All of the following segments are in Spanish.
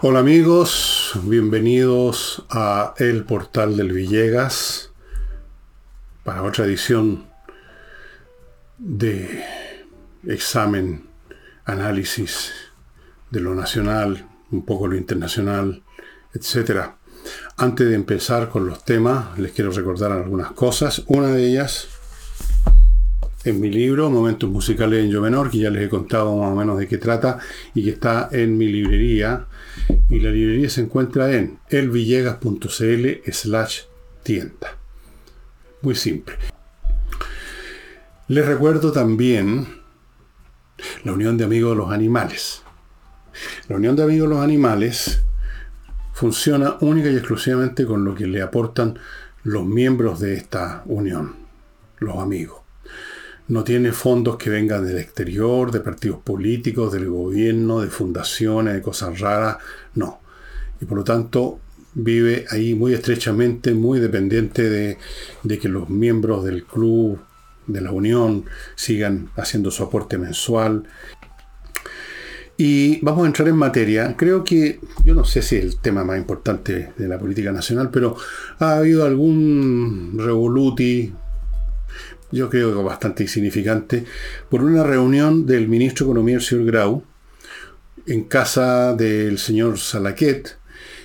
Hola amigos, bienvenidos a El Portal del Villegas para otra edición de examen, análisis de lo nacional, un poco lo internacional, etc. Antes de empezar con los temas, les quiero recordar algunas cosas. Una de ellas en mi libro, Momentos Musicales en Yo Menor, que ya les he contado más o menos de qué trata y que está en mi librería y la librería se encuentra en elvillegas.cl slash tienda. Muy simple. Les recuerdo también la Unión de Amigos de los Animales. La Unión de Amigos de los Animales funciona única y exclusivamente con lo que le aportan los miembros de esta unión, los amigos no tiene fondos que vengan del exterior, de partidos políticos, del gobierno, de fundaciones, de cosas raras, no. Y por lo tanto vive ahí muy estrechamente, muy dependiente de, que los miembros del club, de la unión, sigan haciendo su aporte mensual. Y vamos a entrar en materia. Creo que, yo no sé si es el tema más importante de la política nacional, pero ha habido algún revoluti, yo creo que bastante insignificante, por una reunión del ministro de Economía, el señor Grau, en casa del señor Salaquet.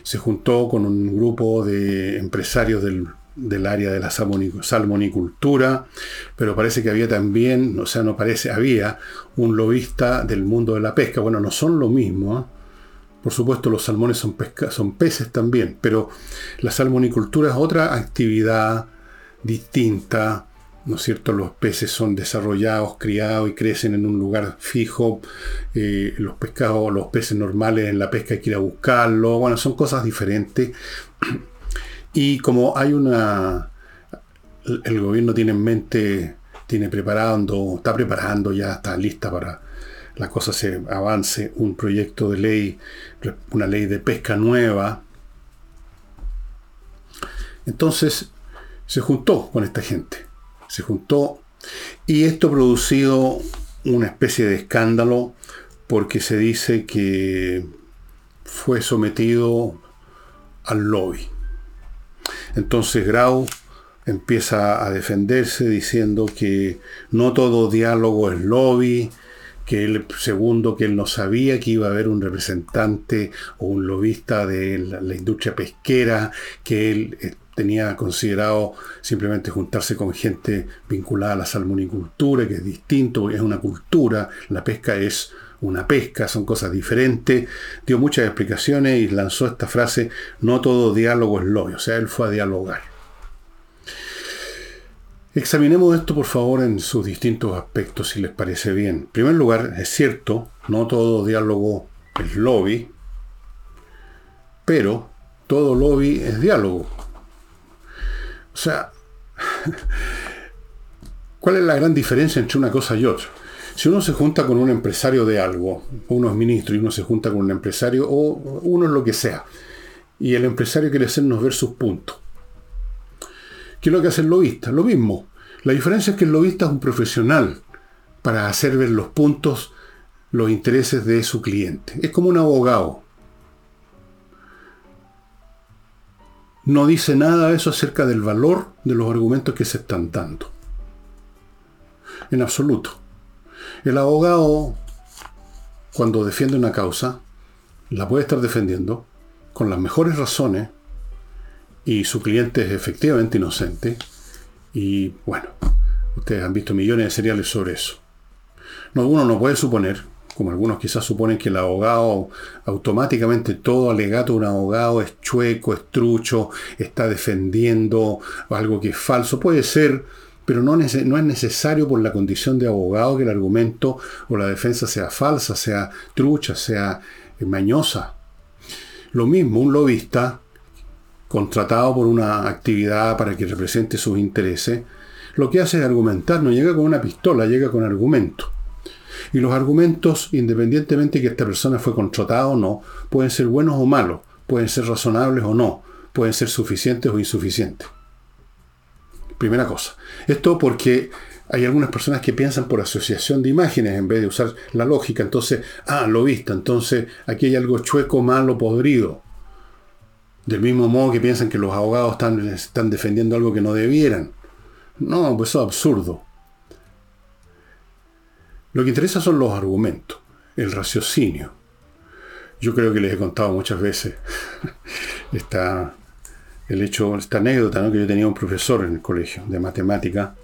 Se juntó con un grupo de empresarios del, área de la salmonicultura, pero parece que había también, o sea, no parece, había un lobista del mundo de la pesca. Bueno, no son lo mismo. ¿eh? Por supuesto, los salmones son peces también, pero la salmonicultura es otra actividad distinta, ¿no es cierto? Los peces son desarrollados, criados y crecen en un lugar fijo. Eh, los pescados, los peces normales en la pesca hay que ir a buscarlos. Bueno, son cosas diferentes. Y como hay una... El gobierno tiene en mente, tiene preparando, está preparando, ya está lista para la cosa se avance, un proyecto de ley, una ley de pesca nueva. Entonces se juntó con esta gente se juntó y esto ha producido una especie de escándalo porque se dice que fue sometido al lobby. Entonces Grau empieza a defenderse diciendo que no todo diálogo es lobby, que él, segundo, que él no sabía que iba a haber un representante o un lobista de la, la industria pesquera, que él eh, tenía considerado simplemente juntarse con gente vinculada a la salmonicultura, que es distinto, es una cultura, la pesca es una pesca, son cosas diferentes. Dio muchas explicaciones y lanzó esta frase, no todo diálogo es lobby, o sea, él fue a dialogar. Examinemos esto por favor en sus distintos aspectos si les parece bien. En primer lugar, es cierto, no todo diálogo es lobby, pero todo lobby es diálogo. O sea, ¿cuál es la gran diferencia entre una cosa y otra? Si uno se junta con un empresario de algo, uno es ministro y uno se junta con un empresario, o uno es lo que sea, y el empresario quiere hacernos ver sus puntos. ¿Qué es lo que hace el lobista? Lo mismo. La diferencia es que el lobista es un profesional para hacer ver los puntos, los intereses de su cliente. Es como un abogado. No dice nada de eso acerca del valor de los argumentos que se están dando. En absoluto. El abogado, cuando defiende una causa, la puede estar defendiendo con las mejores razones y su cliente es efectivamente inocente. Y bueno, ustedes han visto millones de seriales sobre eso. No, uno no puede suponer como algunos quizás suponen que el abogado, automáticamente todo alegato de un abogado es chueco, es trucho, está defendiendo algo que es falso. Puede ser, pero no, es necesario por la condición de abogado que el argumento o la defensa sea falsa, sea trucha, sea mañosa. Lo mismo, un lobista contratado por una actividad para que represente sus intereses, lo que hace es argumentar, no llega con una pistola, llega con argumento. Y los argumentos, independientemente de que esta persona fue contratada o no, pueden ser buenos o malos, pueden ser razonables o no, pueden ser suficientes o insuficientes. Primera cosa. Esto porque hay algunas personas que piensan por asociación de imágenes en vez de usar la lógica. Entonces, ah, lo visto, entonces aquí hay algo chueco, malo, podrido. Del mismo modo que piensan que los abogados están, están defendiendo algo que no debieran. No, pues eso es absurdo. Lo que interesa son los argumentos, el raciocinio. Yo creo que les he contado muchas veces esta, el hecho, esta anécdota, que yo tenía un profesor en el colegio de matemática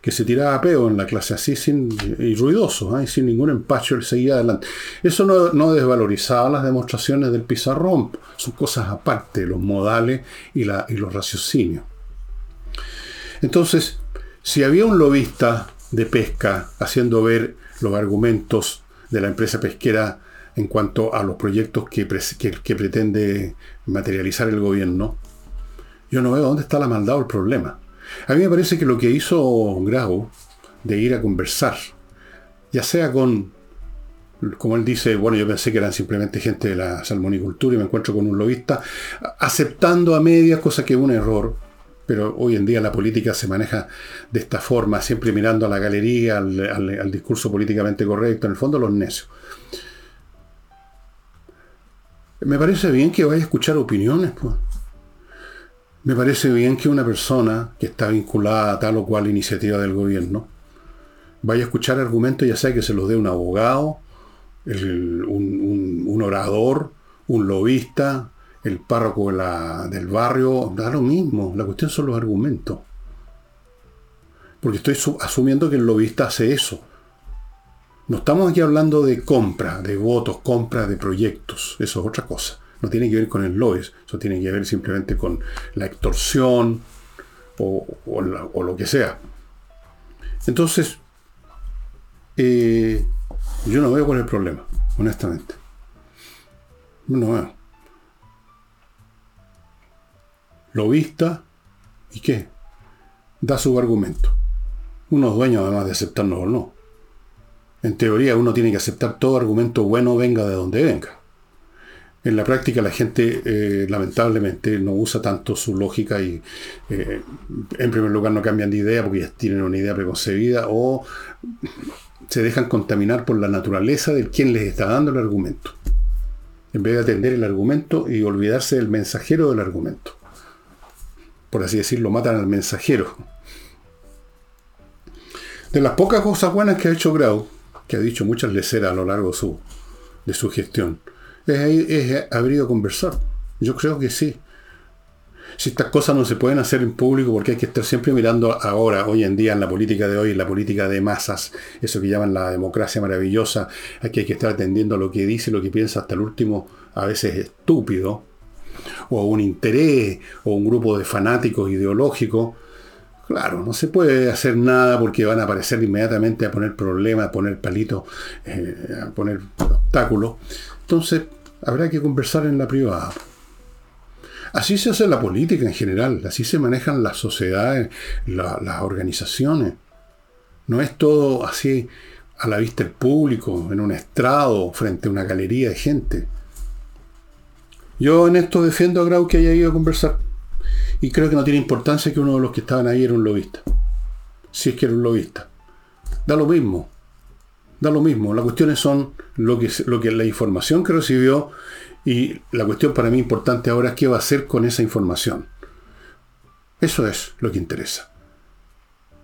que se tiraba a peo en la clase así sin, y ruidoso, ¿eh? sin ningún empacho, él seguía adelante. Eso no, desvalorizaba las demostraciones del pizarrón, son cosas aparte, los modales y, la, y los raciocinios. Entonces, si había un lobista de pesca haciendo ver los argumentos de la empresa pesquera en cuanto a los proyectos que, que pretende materializar el gobierno, yo no veo dónde está la maldad o el problema. A mí me parece que lo que hizo Grau de ir a conversar, ya sea con, como él dice, bueno, yo pensé que eran simplemente gente de la salmonicultura y me encuentro con un lobista, aceptando a medias, cosa que es un error, pero hoy en día la política se maneja de esta forma, siempre mirando a la galería, al, discurso políticamente correcto, en el fondo los necios. Me parece bien que vaya a escuchar opiniones, pues. Me parece bien que una persona que está vinculada a tal o cual iniciativa del gobierno vaya a escuchar argumentos, ya sea que se los dé un abogado, un, orador, un lobista, el párroco del barrio, da lo mismo. La cuestión son los argumentos. Porque estoy asumiendo que el lobista hace eso. No estamos aquí hablando de compra, de votos, compra de proyectos. Eso es otra cosa no tiene que ver con el LOES, eso tiene que ver simplemente con la extorsión o, lo que sea. Entonces, eh, yo no veo cuál es el problema, honestamente. No veo. Lo vista y qué? Da su argumento. Uno es dueño además de aceptarlo o no. En teoría uno tiene que aceptar todo argumento bueno venga de donde venga. En la práctica la gente eh, lamentablemente no usa tanto su lógica y eh, en primer lugar no cambian de idea porque ya tienen una idea preconcebida o se dejan contaminar por la naturaleza de quien les está dando el argumento. En vez de atender el argumento y olvidarse del mensajero del argumento. Por así decirlo, matan al mensajero. De las pocas cosas buenas que ha hecho Grau, que ha dicho muchas leceras a lo largo de su gestión, es, haber ido a conversar. Yo creo que sí. Si estas cosas no se pueden hacer en público porque hay que estar siempre mirando ahora, hoy en día, en la política de hoy, en la política de masas, eso que llaman la democracia maravillosa, aquí hay que estar atendiendo a lo que dice, lo que piensa hasta el último, a veces estúpido, o un interés, o un grupo de fanáticos ideológicos. Claro, no se puede hacer nada porque van a aparecer inmediatamente a poner problemas, a poner palitos, eh, a poner obstáculos. Entonces, habrá que conversar en la privada. Así se hace la política en general, así se manejan las sociedades, las organizaciones. No es todo así a la vista del público, en un estrado, frente a una galería de gente. Yo en esto defiendo a Grau que haya ido a conversar. Y creo que no tiene importancia que uno de los que estaban ahí era un lobista. Si es que era un lobista. Da lo mismo. Da lo mismo. Las cuestiones son lo que, lo que la información que recibió y la cuestión para mí importante ahora es qué va a hacer con esa información. Eso es lo que interesa.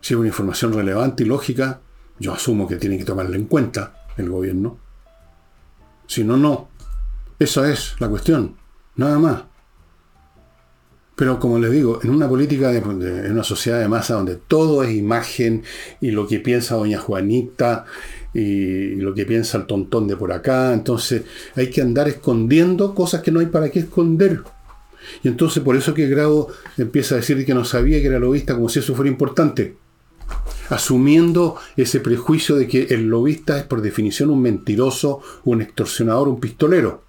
Si es una información relevante y lógica, yo asumo que tiene que tomarla en cuenta el gobierno. Si no, no. Esa es la cuestión. Nada más. Pero como les digo, en una política, de, en una sociedad de masa donde todo es imagen y lo que piensa doña Juanita y lo que piensa el tontón de por acá. Entonces hay que andar escondiendo cosas que no hay para qué esconder. Y entonces por eso que Grado empieza a decir que no sabía que era lobista como si eso fuera importante. Asumiendo ese prejuicio de que el lobista es por definición un mentiroso, un extorsionador, un pistolero.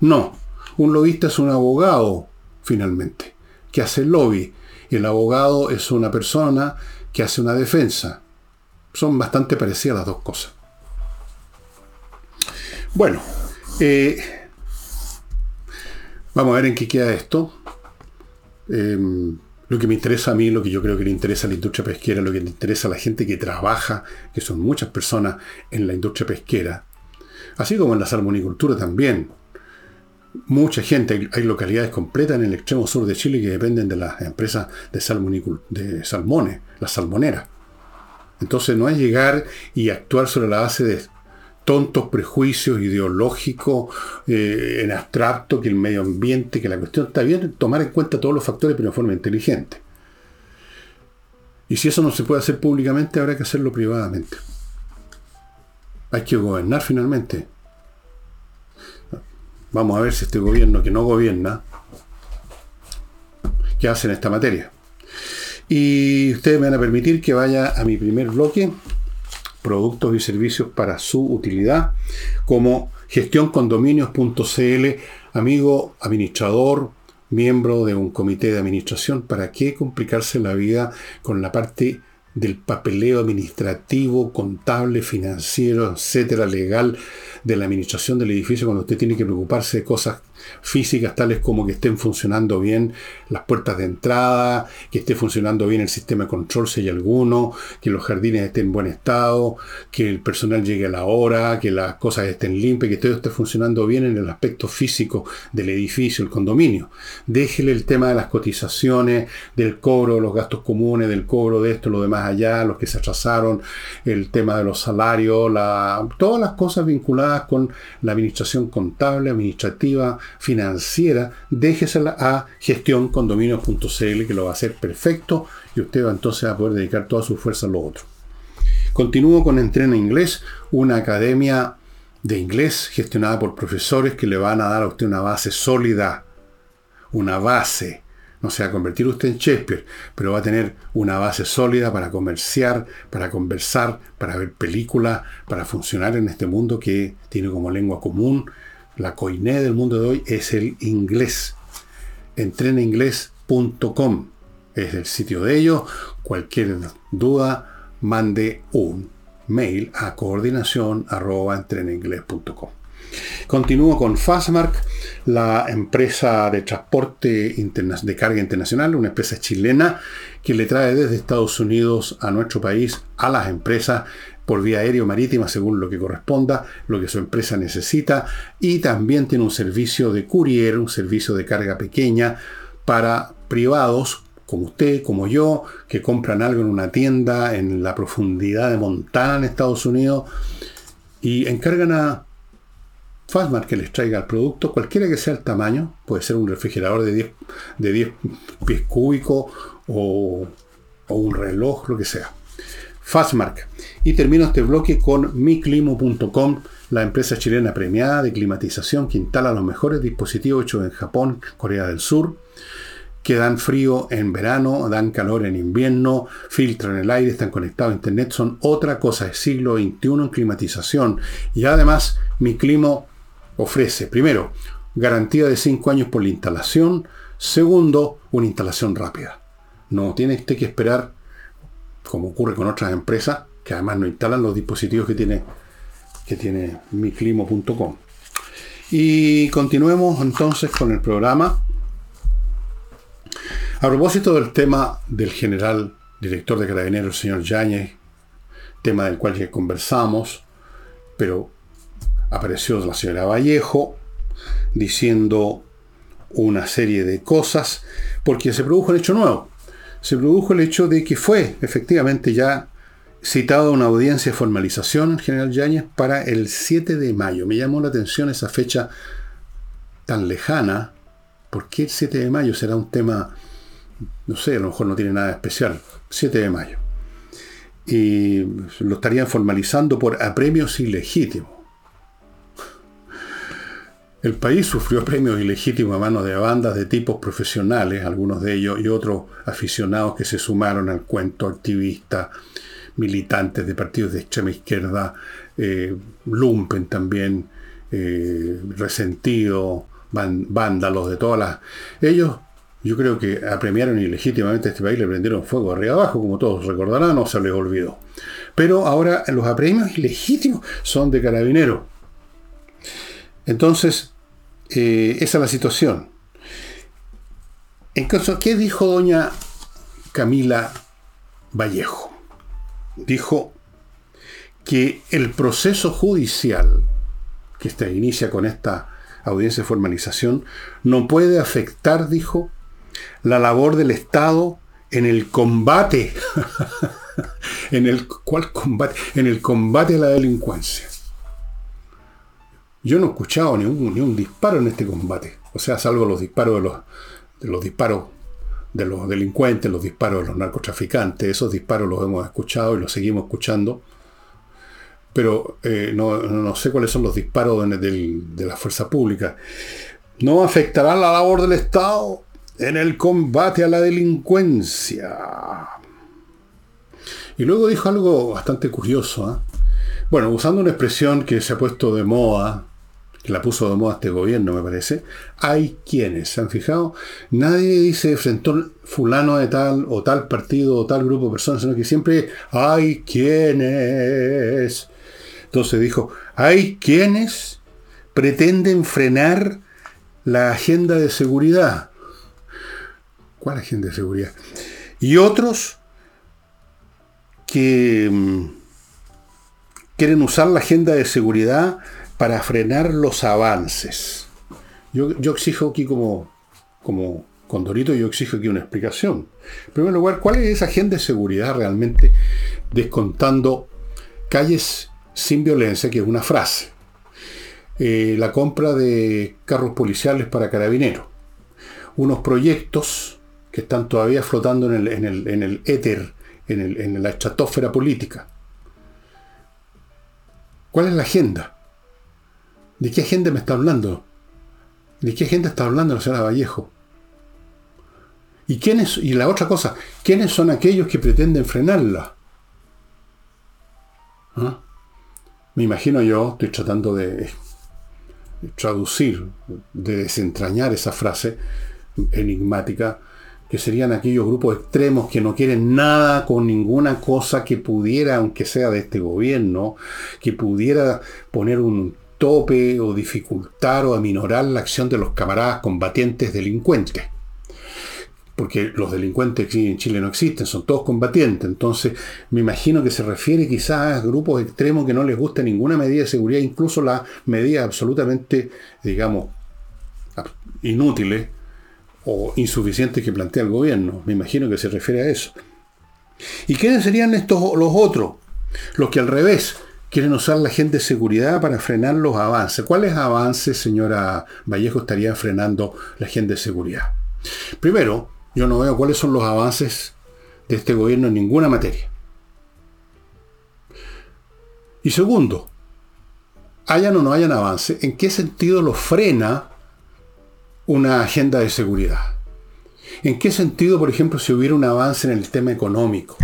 No, un lobista es un abogado, finalmente, que hace lobby. El abogado es una persona que hace una defensa. Son bastante parecidas las dos cosas. Bueno, eh, vamos a ver en qué queda esto. Em, Lo que me interesa a mí, lo que yo creo que le interesa a la industria pesquera, lo que le interesa a la gente que trabaja, que son muchas personas en la industria pesquera, así como en la salmonicultura también. Mucha gente, hay localidades completas en el extremo sur de Chile que dependen de las empresas de, de salmones, las salmoneras. Entonces no es llegar y actuar sobre la base de tontos prejuicios ideológicos eh, en abstracto, que el medio ambiente, que la cuestión está bien, tomar en cuenta todos los factores pero de forma inteligente. Y si eso no se puede hacer públicamente, habrá que hacerlo privadamente. Hay que gobernar finalmente. Vamos a ver si este gobierno que no gobierna, ¿qué hace en esta materia? Y ustedes me van a permitir que vaya a mi primer bloque, productos y servicios para su utilidad, como gestioncondominios.cl, amigo administrador, miembro de un comité de administración, ¿para qué complicarse la vida con la parte del papeleo administrativo, contable, financiero, etcétera, legal de la administración del edificio cuando usted tiene que preocuparse de cosas físicas tales como que estén funcionando bien las puertas de entrada, que esté funcionando bien el sistema de control si hay alguno, que los jardines estén en buen estado, que el personal llegue a la hora, que las cosas estén limpias, que todo esté funcionando bien en el aspecto físico del edificio, el condominio. Déjele el tema de las cotizaciones, del cobro los gastos comunes, del cobro de esto, lo demás allá, los que se atrasaron, el tema de los salarios, la, todas las cosas vinculadas con la administración contable, administrativa, financiera, déjesela a gestioncondominios.cl que lo va a hacer perfecto y usted va entonces a poder dedicar toda su fuerza a lo otro. Continúo con Entrena Inglés, una academia de inglés gestionada por profesores que le van a dar a usted una base sólida, una base. No se va a convertir usted en Shakespeare, pero va a tener una base sólida para comerciar, para conversar, para ver películas, para funcionar en este mundo que tiene como lengua común la coiné del mundo de hoy es el inglés. Entrenainglés.com es el sitio de ellos. Cualquier duda, mande un mail a coordinación Continúo con Fastmark, la empresa de transporte de carga internacional, una empresa chilena que le trae desde Estados Unidos a nuestro país a las empresas por vía aérea o marítima según lo que corresponda, lo que su empresa necesita, y también tiene un servicio de courier, un servicio de carga pequeña para privados como usted, como yo, que compran algo en una tienda en la profundidad de Montana en Estados Unidos y encargan a Fastmark que les traiga el producto, cualquiera que sea el tamaño, puede ser un refrigerador de 10, de 10 pies cúbicos o, o un reloj, lo que sea. Fastmark. Y termino este bloque con miclimo.com, la empresa chilena premiada de climatización que instala los mejores dispositivos hechos en Japón, Corea del Sur, que dan frío en verano, dan calor en invierno, filtran el aire, están conectados a internet, son otra cosa, es siglo XXI en climatización. Y además, Miclimo ofrece, primero, garantía de 5 años por la instalación, segundo, una instalación rápida. No tiene usted que esperar como ocurre con otras empresas, que además no instalan los dispositivos que tiene, que tiene miclimo.com. Y continuemos entonces con el programa. A propósito del tema del general director de Carabineros, señor Yáñez, tema del cual ya conversamos, pero apareció la señora Vallejo diciendo una serie de cosas, porque se produjo un hecho nuevo se produjo el hecho de que fue efectivamente ya citado una audiencia de formalización, general Yáñez, para el 7 de mayo. Me llamó la atención esa fecha tan lejana. ¿Por qué el 7 de mayo será un tema, no sé, a lo mejor no tiene nada especial? 7 de mayo. Y lo estarían formalizando por apremios ilegítimos. El país sufrió premios ilegítimos a manos de bandas de tipos profesionales, algunos de ellos, y otros aficionados que se sumaron al cuento activistas, militantes de partidos de extrema izquierda, eh, lumpen también, eh, resentidos, vándalos de todas las... Ellos, yo creo que apremiaron ilegítimamente a este país, le prendieron fuego arriba abajo, como todos recordarán, no se les olvidó. Pero ahora los apremios ilegítimos son de carabineros. Entonces, eh, esa es la situación. En ¿qué dijo doña Camila Vallejo. Dijo que el proceso judicial que se inicia con esta audiencia de formalización no puede afectar, dijo, la labor del Estado en el combate. en el ¿cuál combate? En el combate a la delincuencia. Yo no he escuchado ni un, ni un disparo en este combate. O sea, salvo los disparos de los, de los disparos de los delincuentes, los disparos de los narcotraficantes. Esos disparos los hemos escuchado y los seguimos escuchando. Pero eh, no, sé cuáles son los disparos de, de la fuerza pública. No afectará la labor del Estado en el combate a la delincuencia. Y luego dijo algo bastante curioso. ¿ah? Bueno, usando una expresión que se ha puesto de moda, que la puso de moda este gobierno, me parece, hay quienes, ¿se han fijado? Nadie dice frente fulano de tal o tal partido o tal grupo de personas, sino que siempre hay quienes. Entonces dijo, hay quienes pretenden frenar la agenda de seguridad. ¿Cuál agenda de seguridad? Y otros que mm, quieren usar la agenda de seguridad para frenar los avances. Yo, exijo aquí como, como Condorito, yo exijo aquí una explicación. En primer lugar, ¿cuál es esa agenda de seguridad realmente descontando calles sin violencia, que es una frase? Eh, la compra de carros policiales para carabineros. Unos proyectos que están todavía flotando en el, en el, en el éter, en, el, en la estratosfera política. ¿Cuál es la agenda? ¿De qué agenda me está hablando? ¿De qué agenda está hablando la señora Vallejo? ¿Y, quiénes, y la otra cosa, ¿quiénes son aquellos que pretenden frenarla? ¿Ah? Me imagino yo, estoy tratando de traducir, de desentrañar esa frase enigmática, que serían aquellos grupos extremos que no quieren nada con ninguna cosa que pudiera, aunque sea de este gobierno, que pudiera poner un tope o dificultar o aminorar la acción de los camaradas combatientes delincuentes. Porque los delincuentes en Chile no existen, son todos combatientes. Entonces, me imagino que se refiere quizás a grupos extremos que no les gusta ninguna medida de seguridad, incluso las medidas absolutamente, digamos, inútiles o insuficientes que plantea el gobierno. Me imagino que se refiere a eso. ¿Y quiénes serían estos los otros? Los que al revés quieren usar la gente de seguridad para frenar los avances. ¿Cuáles avances, señora Vallejo, estarían frenando la gente de seguridad? Primero, yo no veo cuáles son los avances de este gobierno en ninguna materia. Y segundo, hayan o no hayan avance, ¿en qué sentido lo frena una agenda de seguridad. ¿En qué sentido, por ejemplo, si hubiera un avance en el tema económico?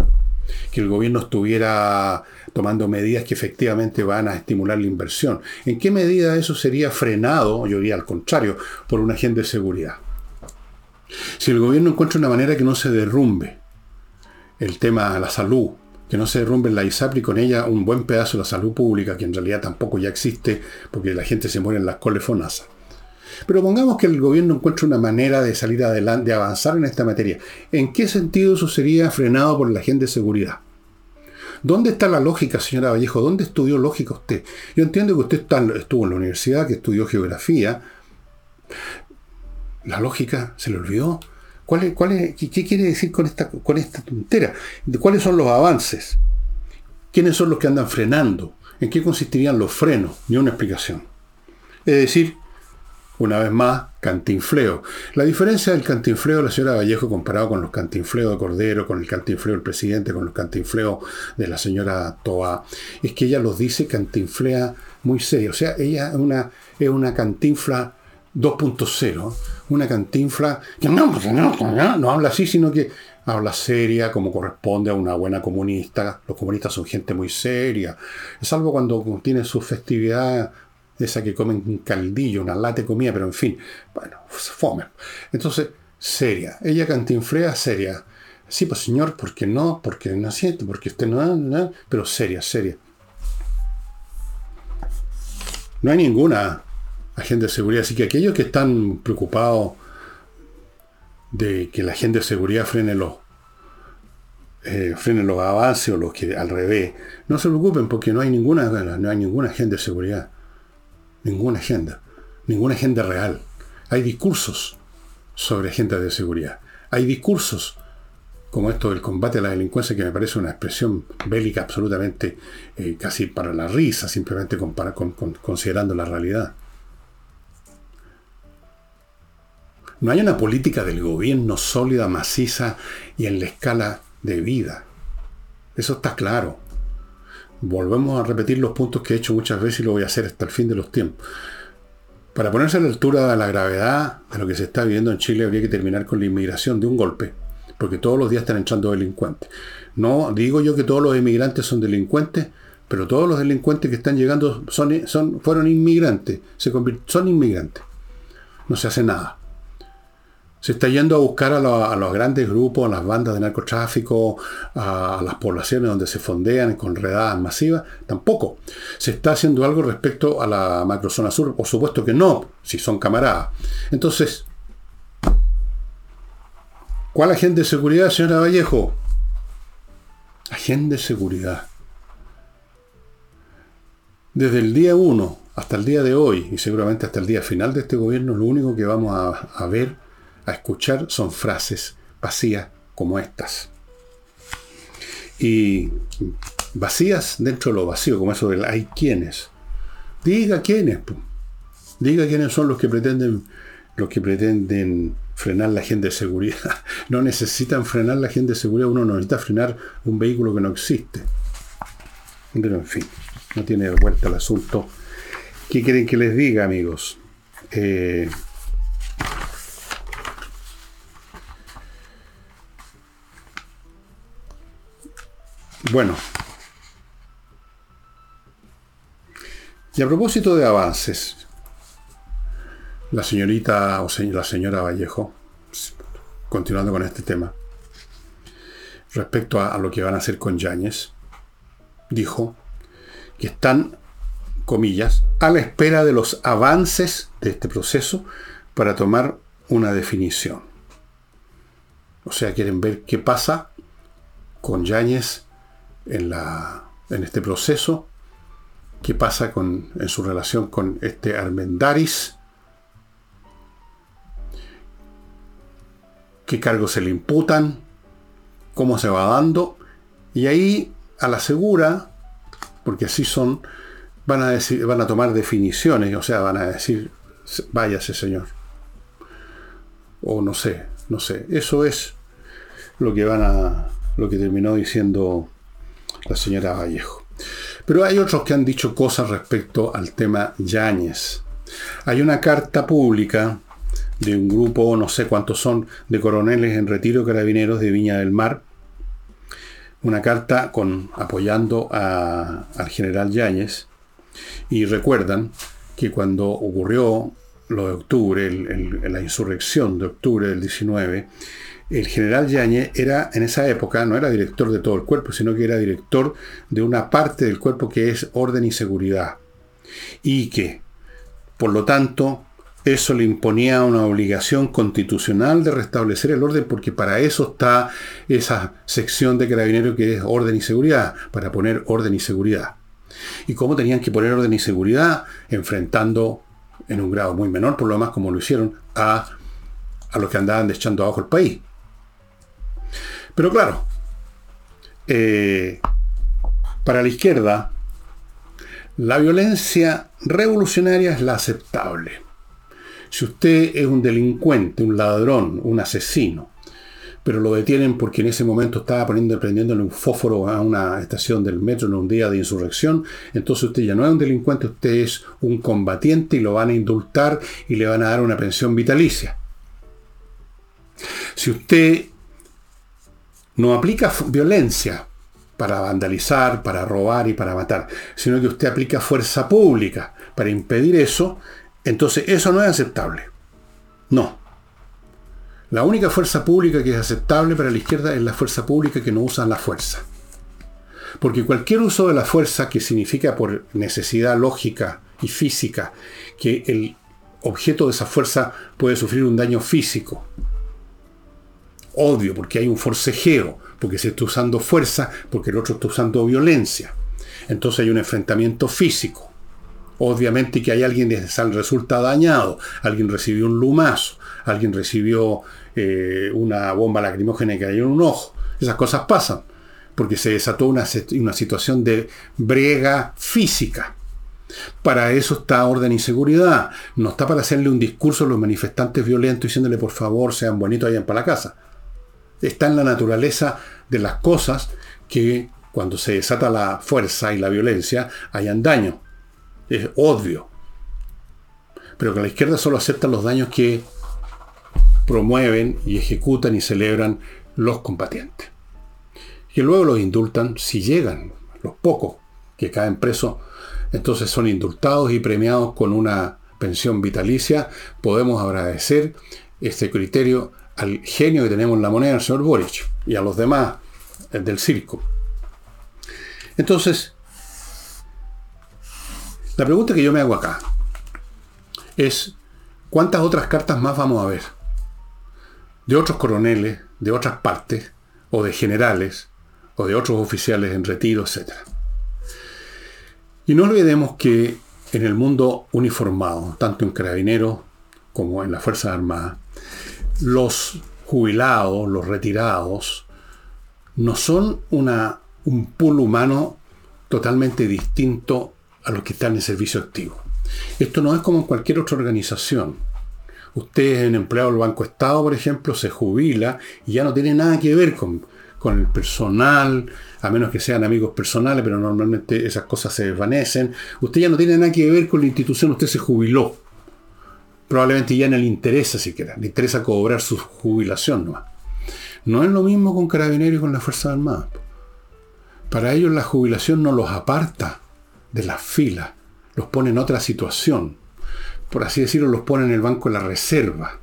Que el gobierno estuviera tomando medidas que efectivamente van a estimular la inversión. ¿En qué medida eso sería frenado, yo diría al contrario, por una agenda de seguridad? Si el gobierno encuentra una manera que no se derrumbe el tema de la salud, que no se derrumbe la ISAPRI con ella un buen pedazo de la salud pública, que en realidad tampoco ya existe, porque la gente se muere en las colefonasas. Pero pongamos que el gobierno encuentre una manera de salir adelante, de avanzar en esta materia. ¿En qué sentido eso sería frenado por la gente de seguridad? ¿Dónde está la lógica, señora Vallejo? ¿Dónde estudió lógica usted? Yo entiendo que usted estuvo en la universidad, que estudió geografía. La lógica se le olvidó. ¿Cuál qué, quiere decir con esta, con esta tontera? ¿Cuáles son los avances? ¿Quiénes son los que andan frenando? ¿En qué consistirían los frenos? Ni una explicación. Es decir, una vez más, cantinfleo. La diferencia del cantinfleo de la señora Vallejo comparado con los cantinfleos de Cordero, con el cantinfleo del presidente, con los cantinfleos de la señora Toa, es que ella los dice cantinflea muy serio. O sea, ella es una, es una cantinfla 2.0, una cantinfla que no, no, habla así, sino que habla seria como corresponde a una buena comunista. Los comunistas son gente muy seria. Salvo cuando tiene su esa que comen un caldillo, una lata de comida, pero en fin, bueno, fome. Entonces, seria. Ella cantinflea seria. Sí, pues señor, ¿por qué no? Porque no siente, porque usted no, no, pero seria, seria. No hay ninguna agente de seguridad, así que aquellos que están preocupados de que la agente de seguridad frene los, eh, los avances o los que al revés. No se preocupen porque no hay ninguna, no hay ninguna agenda de seguridad. Ninguna agenda. Ninguna agenda real. Hay discursos sobre agenda de seguridad. Hay discursos como esto del combate a la delincuencia, que me parece una expresión bélica absolutamente eh, casi para la risa, simplemente considerando la realidad. No hay una política del gobierno sólida, maciza y en la escala de vida. Eso está claro. Volvemos a repetir los puntos que he hecho muchas veces y lo voy a hacer hasta el fin de los tiempos. Para ponerse a la altura de la gravedad de lo que se está viviendo en Chile, habría que terminar con la inmigración de un golpe porque todos los días están entrando delincuentes. No digo yo que todos los inmigrantes son delincuentes, pero todos los delincuentes que están llegando son, fueron inmigrantes, son inmigrantes. No se hace nada. Se está yendo a buscar a, los grandes grupos, a las bandas de narcotráfico, a, las poblaciones donde se fondean con redadas masivas. Tampoco. Se está haciendo algo respecto a la macrozona sur. Por supuesto que no, si son camaradas. Entonces, ¿Cuál agente de seguridad, señora Vallejo? Agente de seguridad. Desde el día 1 hasta el día de hoy, y seguramente hasta el día final de este gobierno, lo único que vamos a, ver, a escuchar, son frases vacías como estas. Y vacías dentro de lo vacío, como eso del hay quienes. Diga quiénes. Diga quiénes son los que pretenden, los que pretenden frenar la gente de seguridad. No necesitan frenar la gente de seguridad, uno no necesita frenar un vehículo que no existe. Pero en fin, no tiene vuelta el asunto. ¿Qué quieren que les diga, amigos? Eh, bueno. Y a propósito de avances, la señorita o la señora Vallejo, continuando con este tema, respecto a, lo que van a hacer con Yáñez, dijo que están, comillas, a la espera de los avances de este proceso para tomar una definición. O sea, quieren ver qué pasa con Yáñez en, este proceso, qué pasa con, en su relación con este Armendaris, qué cargos se le imputan, cómo se va dando, y ahí a la segura, porque así son, van a, decir, van a tomar definiciones, o sea, van a decir, váyase señor. O no sé, no sé. Eso es lo que van a. lo que terminó diciendo la señora Vallejo. Pero hay otros que han dicho cosas respecto al tema Yáñez. Hay una carta pública de un grupo, no sé cuántos son, de coroneles en retiro carabineros de Viña del Mar, una carta con, apoyando al general Yáñez, y recuerdan que cuando ocurrió lo de octubre, la insurrección de octubre del 19, el general Yáñez era, en esa época, no era director de todo el cuerpo, sino que era director de una parte del cuerpo que es orden y seguridad. Y que, por lo tanto, eso le imponía una obligación constitucional de restablecer el orden, porque para eso está esa sección de carabineros que es orden y seguridad, para poner orden y seguridad. ¿Y cómo tenían que poner orden y seguridad? Enfrentando en un grado muy menor, por lo demás, como lo hicieron, a, a los que andaban echando abajo el país. Pero claro, eh, para la izquierda, la violencia revolucionaria es la aceptable. Si usted es un delincuente, un ladrón, un asesino, pero lo detienen porque en ese momento estaba poniendo, prendiéndole un fósforo a una estación del metro en un día de insurrección, entonces usted ya no es un delincuente, usted es un combatiente y lo van a indultar y le van a dar una pensión vitalicia. Si usted no aplica violencia para vandalizar, para robar y para matar, sino que usted aplica fuerza pública para impedir eso, entonces, eso no es aceptable. No. La única fuerza pública que es aceptable para la izquierda es la fuerza pública que no usa la fuerza. Porque cualquier uso de la fuerza que significa por necesidad lógica y física que el objeto de esa fuerza puede sufrir un daño físico Obvio, porque hay un forcejeo, porque se está usando fuerza, porque el otro está usando violencia. Entonces hay un enfrentamiento físico. Obviamente que hay alguien que resulta dañado, alguien recibió un lumazo, alguien recibió eh, una bomba lacrimógena que cayó en un ojo. Esas cosas pasan, porque se desató una, una situación de brega física. Para eso está orden y seguridad. No está para hacerle un discurso a los manifestantes violentos diciéndole por favor sean bonitos, vayan para la casa. Está en la naturaleza de las cosas que cuando se desata la fuerza y la violencia hayan daño. Es obvio. Pero que la izquierda solo acepta los daños que promueven y ejecutan y celebran los combatientes. Y luego los indultan si llegan, los pocos que caen presos, entonces son indultados y premiados con una pensión vitalicia. Podemos agradecer este criterio al genio que tenemos en la moneda, el señor Boric, y a los demás del circo. Entonces, la pregunta que yo me hago acá es, ¿cuántas otras cartas más vamos a ver? De otros coroneles, de otras partes, o de generales, o de otros oficiales en retiro, etc. Y no olvidemos que en el mundo uniformado, tanto en carabineros como en las Fuerzas Armadas, los jubilados, los retirados, no son una, un pool humano totalmente distinto a los que están en servicio activo. Esto no es como en cualquier otra organización. Usted es un empleado del Banco Estado, por ejemplo, se jubila y ya no tiene nada que ver con, con el personal, a menos que sean amigos personales, pero normalmente esas cosas se desvanecen. Usted ya no tiene nada que ver con la institución, usted se jubiló probablemente ya no le interesa siquiera, le interesa cobrar su jubilación nomás. No es lo mismo con carabineros y con las Fuerzas Armadas. Para ellos la jubilación no los aparta de las filas, los pone en otra situación. Por así decirlo, los pone en el banco de la reserva,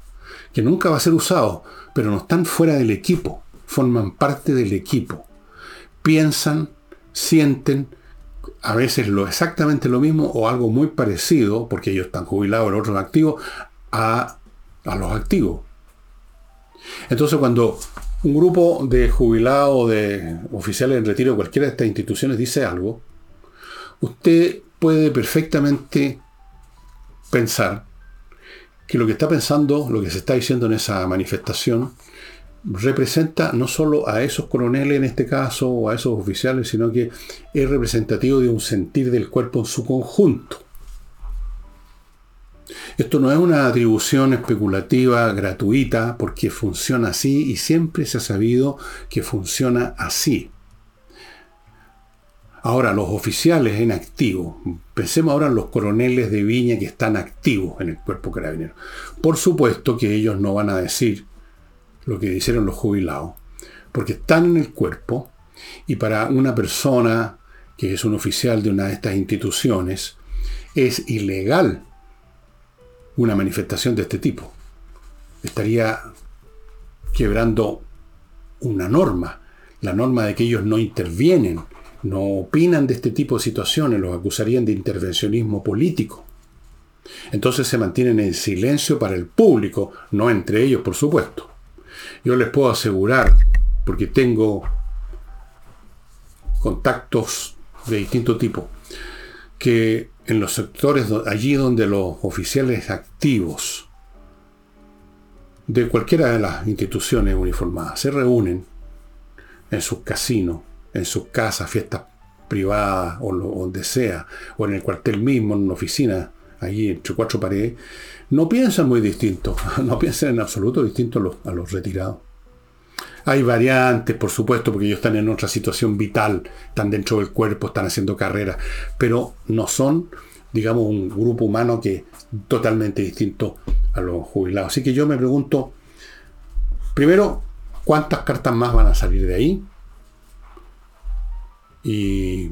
que nunca va a ser usado, pero no están fuera del equipo, forman parte del equipo. Piensan, sienten, a veces lo exactamente lo mismo o algo muy parecido, porque ellos están jubilados, el otro es activo, a, a los activos. Entonces cuando un grupo de jubilados, de oficiales en retiro de cualquiera de estas instituciones dice algo, usted puede perfectamente pensar que lo que está pensando, lo que se está diciendo en esa manifestación, representa no solo a esos coroneles en este caso, o a esos oficiales, sino que es representativo de un sentir del cuerpo en su conjunto. Esto no es una atribución especulativa gratuita porque funciona así y siempre se ha sabido que funciona así. Ahora, los oficiales en activo, pensemos ahora en los coroneles de Viña que están activos en el cuerpo carabinero. Por supuesto que ellos no van a decir, lo que hicieron los jubilados, porque están en el cuerpo y para una persona que es un oficial de una de estas instituciones, es ilegal una manifestación de este tipo. Estaría quebrando una norma, la norma de que ellos no intervienen, no opinan de este tipo de situaciones, los acusarían de intervencionismo político. Entonces se mantienen en silencio para el público, no entre ellos, por supuesto. Yo les puedo asegurar, porque tengo contactos de distinto tipo, que en los sectores allí donde los oficiales activos de cualquiera de las instituciones uniformadas se reúnen en sus casinos, en sus casas, fiestas privadas o donde sea, o en el cuartel mismo, en una oficina, allí entre cuatro paredes, no piensan muy distinto, no piensan en absoluto distinto a los, retirados. Hay variantes, por supuesto, porque ellos están en otra situación vital, están dentro del cuerpo, están haciendo carrera, pero no son, digamos, un grupo humano que es totalmente distinto a los jubilados. Así que yo me pregunto, primero, ¿cuántas cartas más van a salir de ahí? Y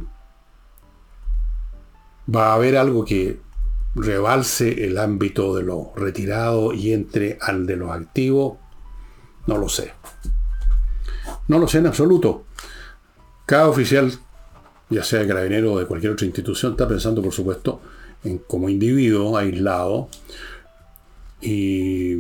va a haber algo que rebalse el ámbito de los retirados y entre al de los activos, no lo sé. No lo sé en absoluto. Cada oficial, ya sea de carabinero o de cualquier otra institución, está pensando, por supuesto, en como individuo aislado, y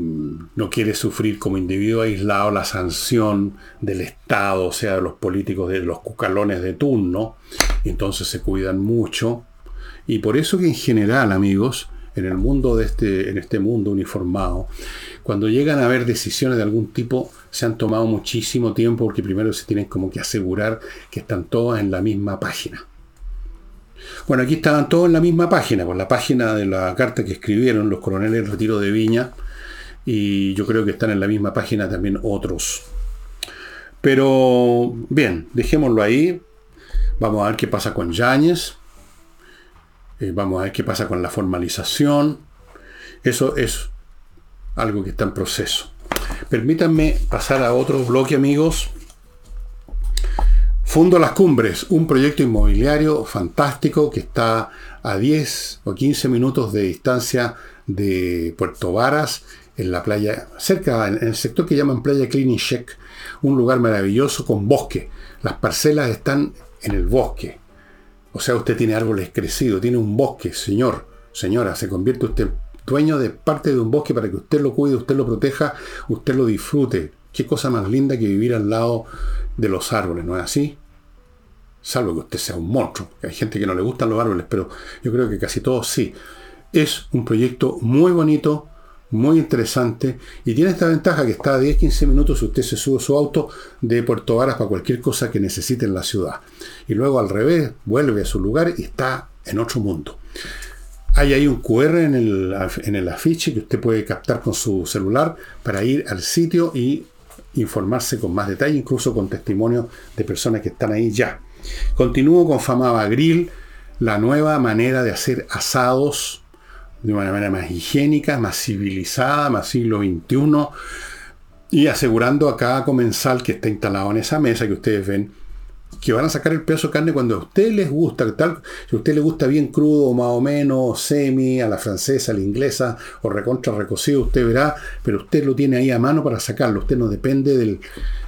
no quiere sufrir como individuo aislado la sanción del Estado, o sea, de los políticos, de los cucalones de turno, entonces se cuidan mucho. Y por eso que en general, amigos, en el mundo de este, en este mundo uniformado, cuando llegan a haber decisiones de algún tipo, se han tomado muchísimo tiempo porque primero se tienen como que asegurar que están todas en la misma página. Bueno, aquí estaban todos en la misma página, con la página de la carta que escribieron los coroneles Retiro de Viña, y yo creo que están en la misma página también otros. Pero bien, dejémoslo ahí. Vamos a ver qué pasa con Yáñez. Eh, vamos a ver qué pasa con la formalización. Eso es algo que está en proceso. Permítanme pasar a otro bloque, amigos. Fundo Las Cumbres, un proyecto inmobiliario fantástico que está a 10 o 15 minutos de distancia de Puerto Varas, en la playa, cerca, en el sector que llaman Playa Cleaning Check, un lugar maravilloso con bosque. Las parcelas están en el bosque. O sea, usted tiene árboles crecidos, tiene un bosque, señor, señora, se convierte usted dueño de parte de un bosque para que usted lo cuide, usted lo proteja, usted lo disfrute. Qué cosa más linda que vivir al lado de los árboles, ¿no es así? Salvo que usted sea un monstruo. Hay gente que no le gustan los árboles, pero yo creo que casi todos sí. Es un proyecto muy bonito, muy interesante y tiene esta ventaja que está a 10-15 minutos usted se sube su auto de Puerto Varas para cualquier cosa que necesite en la ciudad. Y luego al revés, vuelve a su lugar y está en otro mundo. Hay ahí un QR en el, en el afiche que usted puede captar con su celular para ir al sitio y informarse con más detalle, incluso con testimonio de personas que están ahí ya. Continúo con Famaba Grill, la nueva manera de hacer asados de una manera más higiénica, más civilizada, más siglo XXI, y asegurando a cada comensal que está instalado en esa mesa que ustedes ven, que van a sacar el pedazo de carne cuando a usted les gusta, tal, si a usted le gusta bien crudo, más o menos, semi, a la francesa, a la inglesa, o recontra recocido, usted verá, pero usted lo tiene ahí a mano para sacarlo, usted no depende del,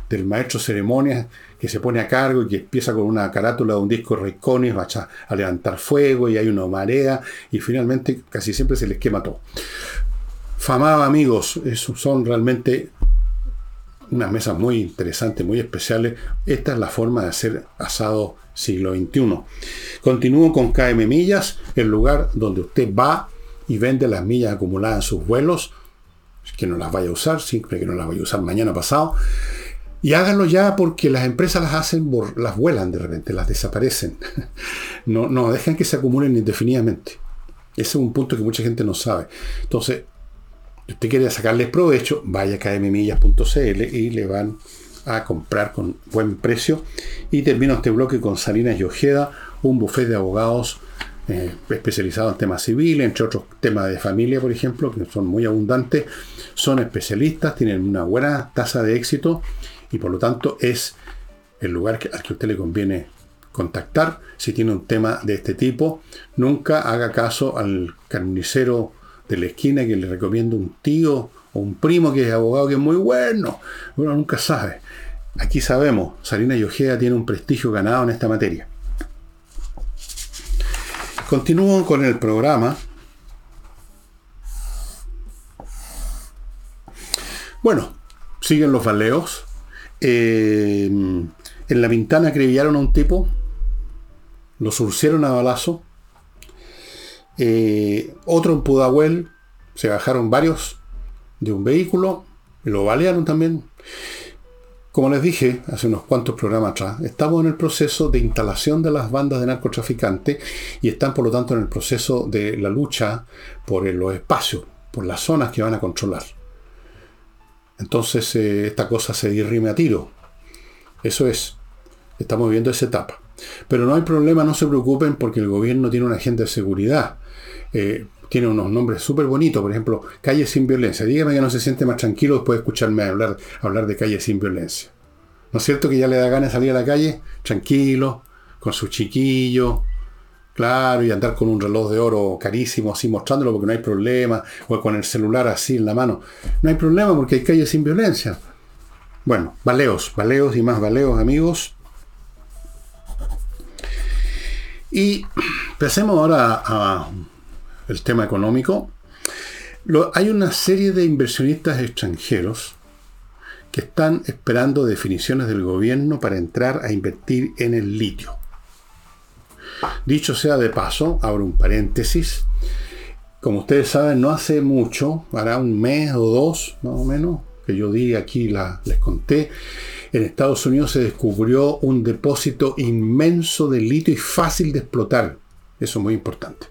del maestro ceremonias que se pone a cargo y que empieza con una carátula de un disco Rayconis, va a levantar fuego y hay una marea y finalmente casi siempre se les quema todo. Famaba amigos, son realmente unas mesas muy interesantes, muy especiales. Esta es la forma de hacer asado siglo XXI. Continúo con KM Millas, el lugar donde usted va y vende las millas acumuladas en sus vuelos, que no las vaya a usar, siempre que no las vaya a usar mañana pasado. Y háganlo ya porque las empresas las hacen, las vuelan de repente, las desaparecen. No, no dejan que se acumulen indefinidamente. Ese es un punto que mucha gente no sabe. Entonces, si usted quiere sacarles provecho, vaya a kmmillas.cl y le van a comprar con buen precio. Y termino este bloque con Salinas y Ojeda, un buffet de abogados eh, especializados en temas civiles, entre otros temas de familia, por ejemplo, que son muy abundantes. Son especialistas, tienen una buena tasa de éxito y por lo tanto es el lugar al que usted le conviene contactar si tiene un tema de este tipo. Nunca haga caso al carnicero de la esquina que le recomienda un tío o un primo que es abogado que es muy bueno. Uno nunca sabe. Aquí sabemos, Salina y tiene un prestigio ganado en esta materia. Continúo con el programa. Bueno, siguen los baleos. Eh, en la ventana acribillaron a un tipo, lo surcieron a balazo. Eh, otro en Pudahuel, se bajaron varios de un vehículo, lo balearon también. Como les dije hace unos cuantos programas atrás, estamos en el proceso de instalación de las bandas de narcotraficantes y están por lo tanto en el proceso de la lucha por los espacios, por las zonas que van a controlar. Entonces eh, esta cosa se dirime a tiro. Eso es. Estamos viendo esa etapa. Pero no hay problema, no se preocupen porque el gobierno tiene una agenda de seguridad. Eh, tiene unos nombres súper bonitos, por ejemplo, Calle sin violencia. Dígame que no se siente más tranquilo después de escucharme hablar, hablar de Calle sin violencia. ¿No es cierto que ya le da ganas salir a la calle? Tranquilo, con su chiquillo, Claro, y andar con un reloj de oro carísimo así mostrándolo porque no hay problema, o con el celular así en la mano. No hay problema porque hay calles sin violencia. Bueno, baleos, baleos y más baleos, amigos. Y pasemos ahora al tema económico. hay una serie de inversionistas extranjeros que están esperando definiciones del gobierno para entrar a invertir en el litio. Dicho sea de paso, abro un paréntesis, como ustedes saben, no hace mucho, hará un mes o dos más o menos, que yo di aquí, la, les conté, en Estados Unidos se descubrió un depósito inmenso de litio y fácil de explotar. Eso es muy importante.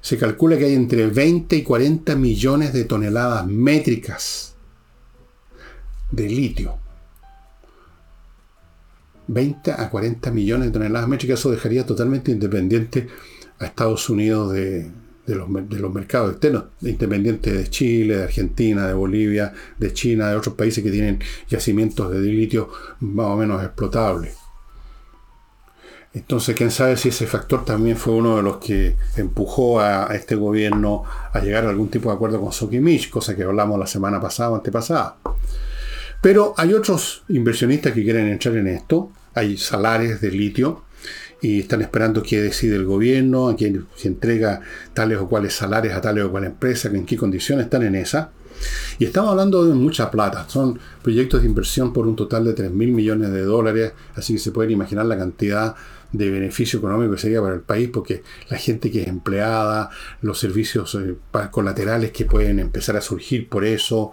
Se calcula que hay entre 20 y 40 millones de toneladas métricas de litio. 20 a 40 millones de toneladas métricas, eso dejaría totalmente independiente a Estados Unidos de, los, mercados externos, independiente de Chile, de Argentina, de Bolivia, de China, de otros países que tienen yacimientos de litio más o menos explotables. Entonces, quién sabe si ese factor también fue uno de los que empujó a, este gobierno a llegar a algún tipo de acuerdo con Sokimich, cosa que hablamos la semana pasada o antepasada. Pero hay otros inversionistas que quieren entrar en esto. Hay salares de litio y están esperando qué decide el gobierno, a quién se entrega tales o cuales salarios a tales o cuales empresas, en qué condiciones están en esa. Y estamos hablando de mucha plata. Son proyectos de inversión por un total de 3 mil millones de dólares. Así que se pueden imaginar la cantidad de beneficio económico que sería para el país, porque la gente que es empleada, los servicios eh, colaterales que pueden empezar a surgir por eso,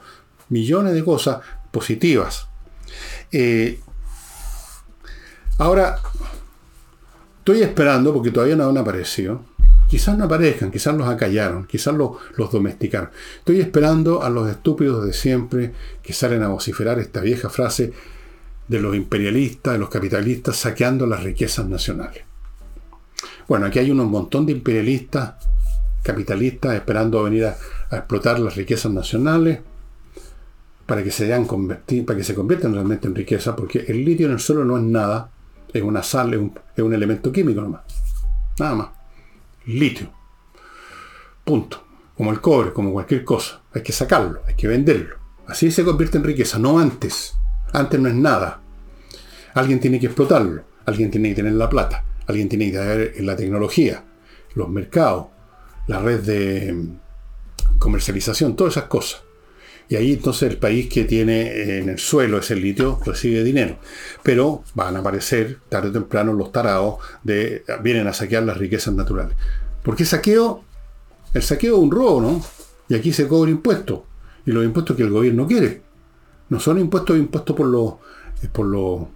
millones de cosas positivas. Eh, ahora, estoy esperando, porque todavía no han aparecido, quizás no aparezcan, quizás los acallaron, quizás los, los domesticaron. Estoy esperando a los estúpidos de siempre que salen a vociferar esta vieja frase, de los imperialistas, de los capitalistas, saqueando las riquezas nacionales. Bueno, aquí hay un montón de imperialistas, capitalistas, esperando venir a, explotar las riquezas nacionales para que se convertir, para que se conviertan realmente en riqueza, porque el litio en el suelo no es nada, es una sal, es un, elemento químico nomás. Nada más. Litio. Punto. Como el cobre, como cualquier cosa. Hay que sacarlo, hay que venderlo. Así se convierte en riqueza, no antes. Antes no es nada. Alguien tiene que explotarlo, alguien tiene que tener la plata, alguien tiene que tener la tecnología, los mercados, la red de mm, comercialización, todas esas cosas. Y ahí entonces el país que tiene en el suelo ese litio recibe dinero. Pero van a aparecer tarde o temprano los tarados de vienen a saquear las riquezas naturales. ¿Por qué saqueo? El saqueo es un robo, ¿no? Y aquí se cobra impuestos. Y los impuestos que el gobierno quiere. No son impuestos impuestos por los, eh, por los,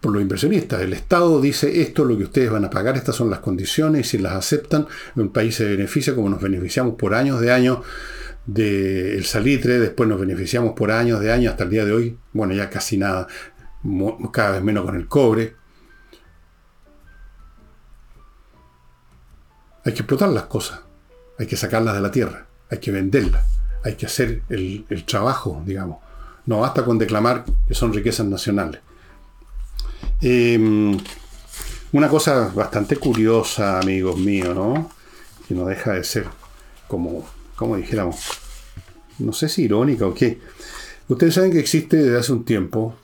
por los inversionistas. El Estado dice esto es lo que ustedes van a pagar, estas son las condiciones, y si las aceptan, un país se beneficia como nos beneficiamos por años de años del salitre, después nos beneficiamos por años de años hasta el día de hoy, bueno, ya casi nada, cada vez menos con el cobre. Hay que explotar las cosas, hay que sacarlas de la tierra, hay que venderlas hay que hacer el, trabajo, digamos. No basta con declamar que son riquezas nacionales. Em, una cosa bastante curiosa, amigos míos, ¿no? Que no deja de ser como, como dijéramos, no sé si irónica o qué. Ustedes saben que existe desde hace un tiempo,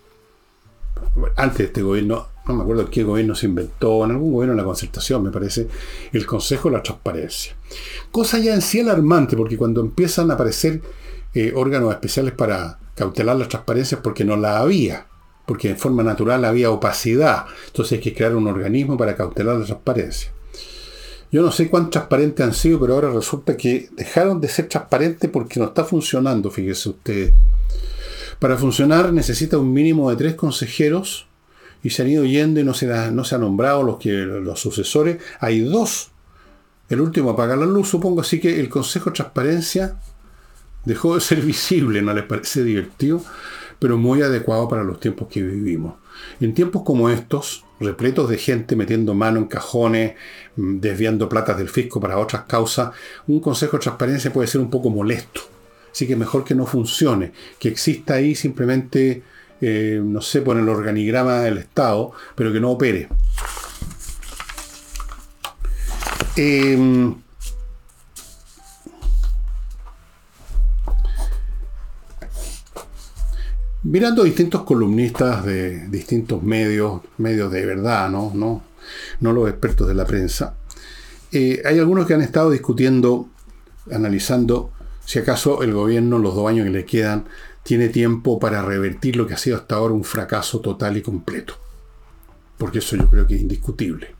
antes de este gobierno, no me acuerdo qué gobierno se inventó, en algún gobierno de la concertación, me parece, el Consejo de la Transparencia. Cosa ya en sí alarmante, porque cuando empiezan a aparecer eh, órganos especiales para cautelar las transparencias, porque no la había, porque en forma natural había opacidad, entonces hay que crear un organismo para cautelar la transparencia. Yo no sé cuán transparentes han sido, pero ahora resulta que dejaron de ser transparentes porque no está funcionando, fíjese usted. Para funcionar necesita un mínimo de tres consejeros y se han ido yendo y no se, han nombrado los, sucesores. Hay dos. El último apagar la luz, supongo. Así que el Consejo de Transparencia dejó de ser visible, no les parece divertido, pero muy adecuado para los tiempos que vivimos. En tiempos como estos, repletos de gente metiendo mano en cajones, mm, desviando platas del fisco para otras causas, un Consejo de Transparencia puede ser un poco molesto. Así que mejor que no funcione, que exista ahí simplemente eh, no sé, por el organigrama del Estado, pero que no opere. Em, mirando distintos columnistas de distintos medios, medios de verdad, ¿no? No, no los expertos de la prensa, eh, hay algunos que han estado discutiendo analizando si acaso el gobierno, los dos años que le quedan, tiene tiempo para revertir lo que ha sido hasta ahora un fracaso total y completo. Porque eso yo creo que es indiscutible.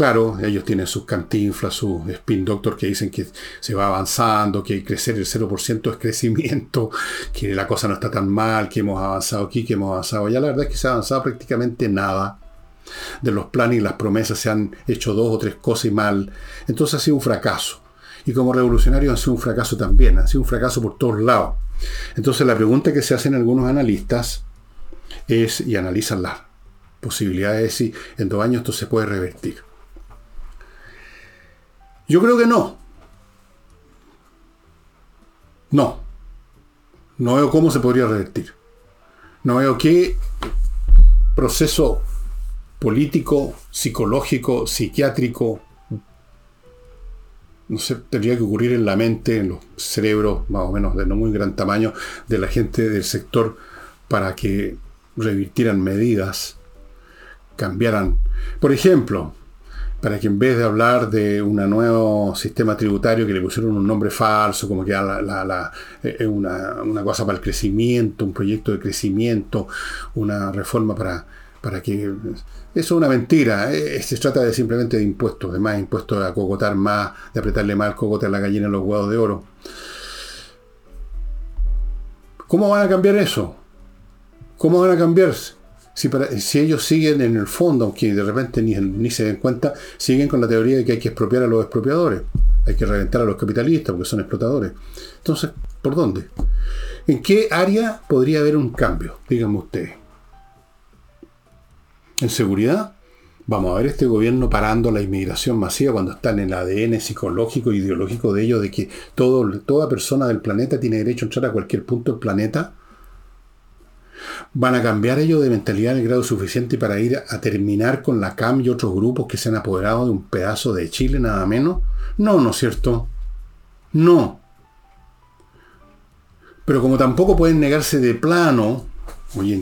Claro, ellos tienen sus cantinflas, sus spin doctor que dicen que se va avanzando, que crecer el 0% es crecimiento, que la cosa no está tan mal, que hemos avanzado aquí, que hemos avanzado allá. La verdad es que se ha avanzado prácticamente nada. De los planes y las promesas se han hecho dos o tres cosas y mal. Entonces ha sido un fracaso. Y como revolucionario ha sido un fracaso también, ha sido un fracaso por todos lados. Entonces la pregunta que se hacen algunos analistas es, y analizan las posibilidades de si en dos años esto se puede revertir. Yo creo que no. No. No veo cómo se podría revertir. No veo qué proceso político, psicológico, psiquiátrico, no sé, tendría que ocurrir en la mente, en los cerebros más o menos de no muy gran tamaño de la gente del sector para que revirtieran medidas, cambiaran. Por ejemplo, para que en vez de hablar de un nuevo sistema tributario que le pusieron un nombre falso, como que la, la, eh, una, una cosa para el crecimiento, un proyecto de crecimiento, una reforma para para que eso es una mentira. Eh, se trata de simplemente de impuestos, de más impuestos a cogotar más, de apretarle más el cogote a la gallina en los huevos de oro. ¿Cómo van a cambiar eso? ¿Cómo van a cambiarse? Si, si ellos siguen en el fondo, aunque de repente ni, se den cuenta, siguen con la teoría de que hay que expropiar a los expropiadores. Hay que reventar a los capitalistas porque son explotadores. Entonces, ¿por dónde? ¿En qué área podría haber un cambio? Díganme ustedes en seguridad, vamos a ver este gobierno parando la inmigración masiva cuando está en el ADN psicológico e ideológico de ellos de que toda persona del planeta tiene derecho a entrar a cualquier punto del planeta. ¿Van a cambiar ellos de mentalidad en el grado suficiente para ir a terminar con la CAM y otros grupos que se han apoderado de un pedazo de Chile nada menos? No, ¿no es cierto? No. Pero como tampoco pueden negarse de plano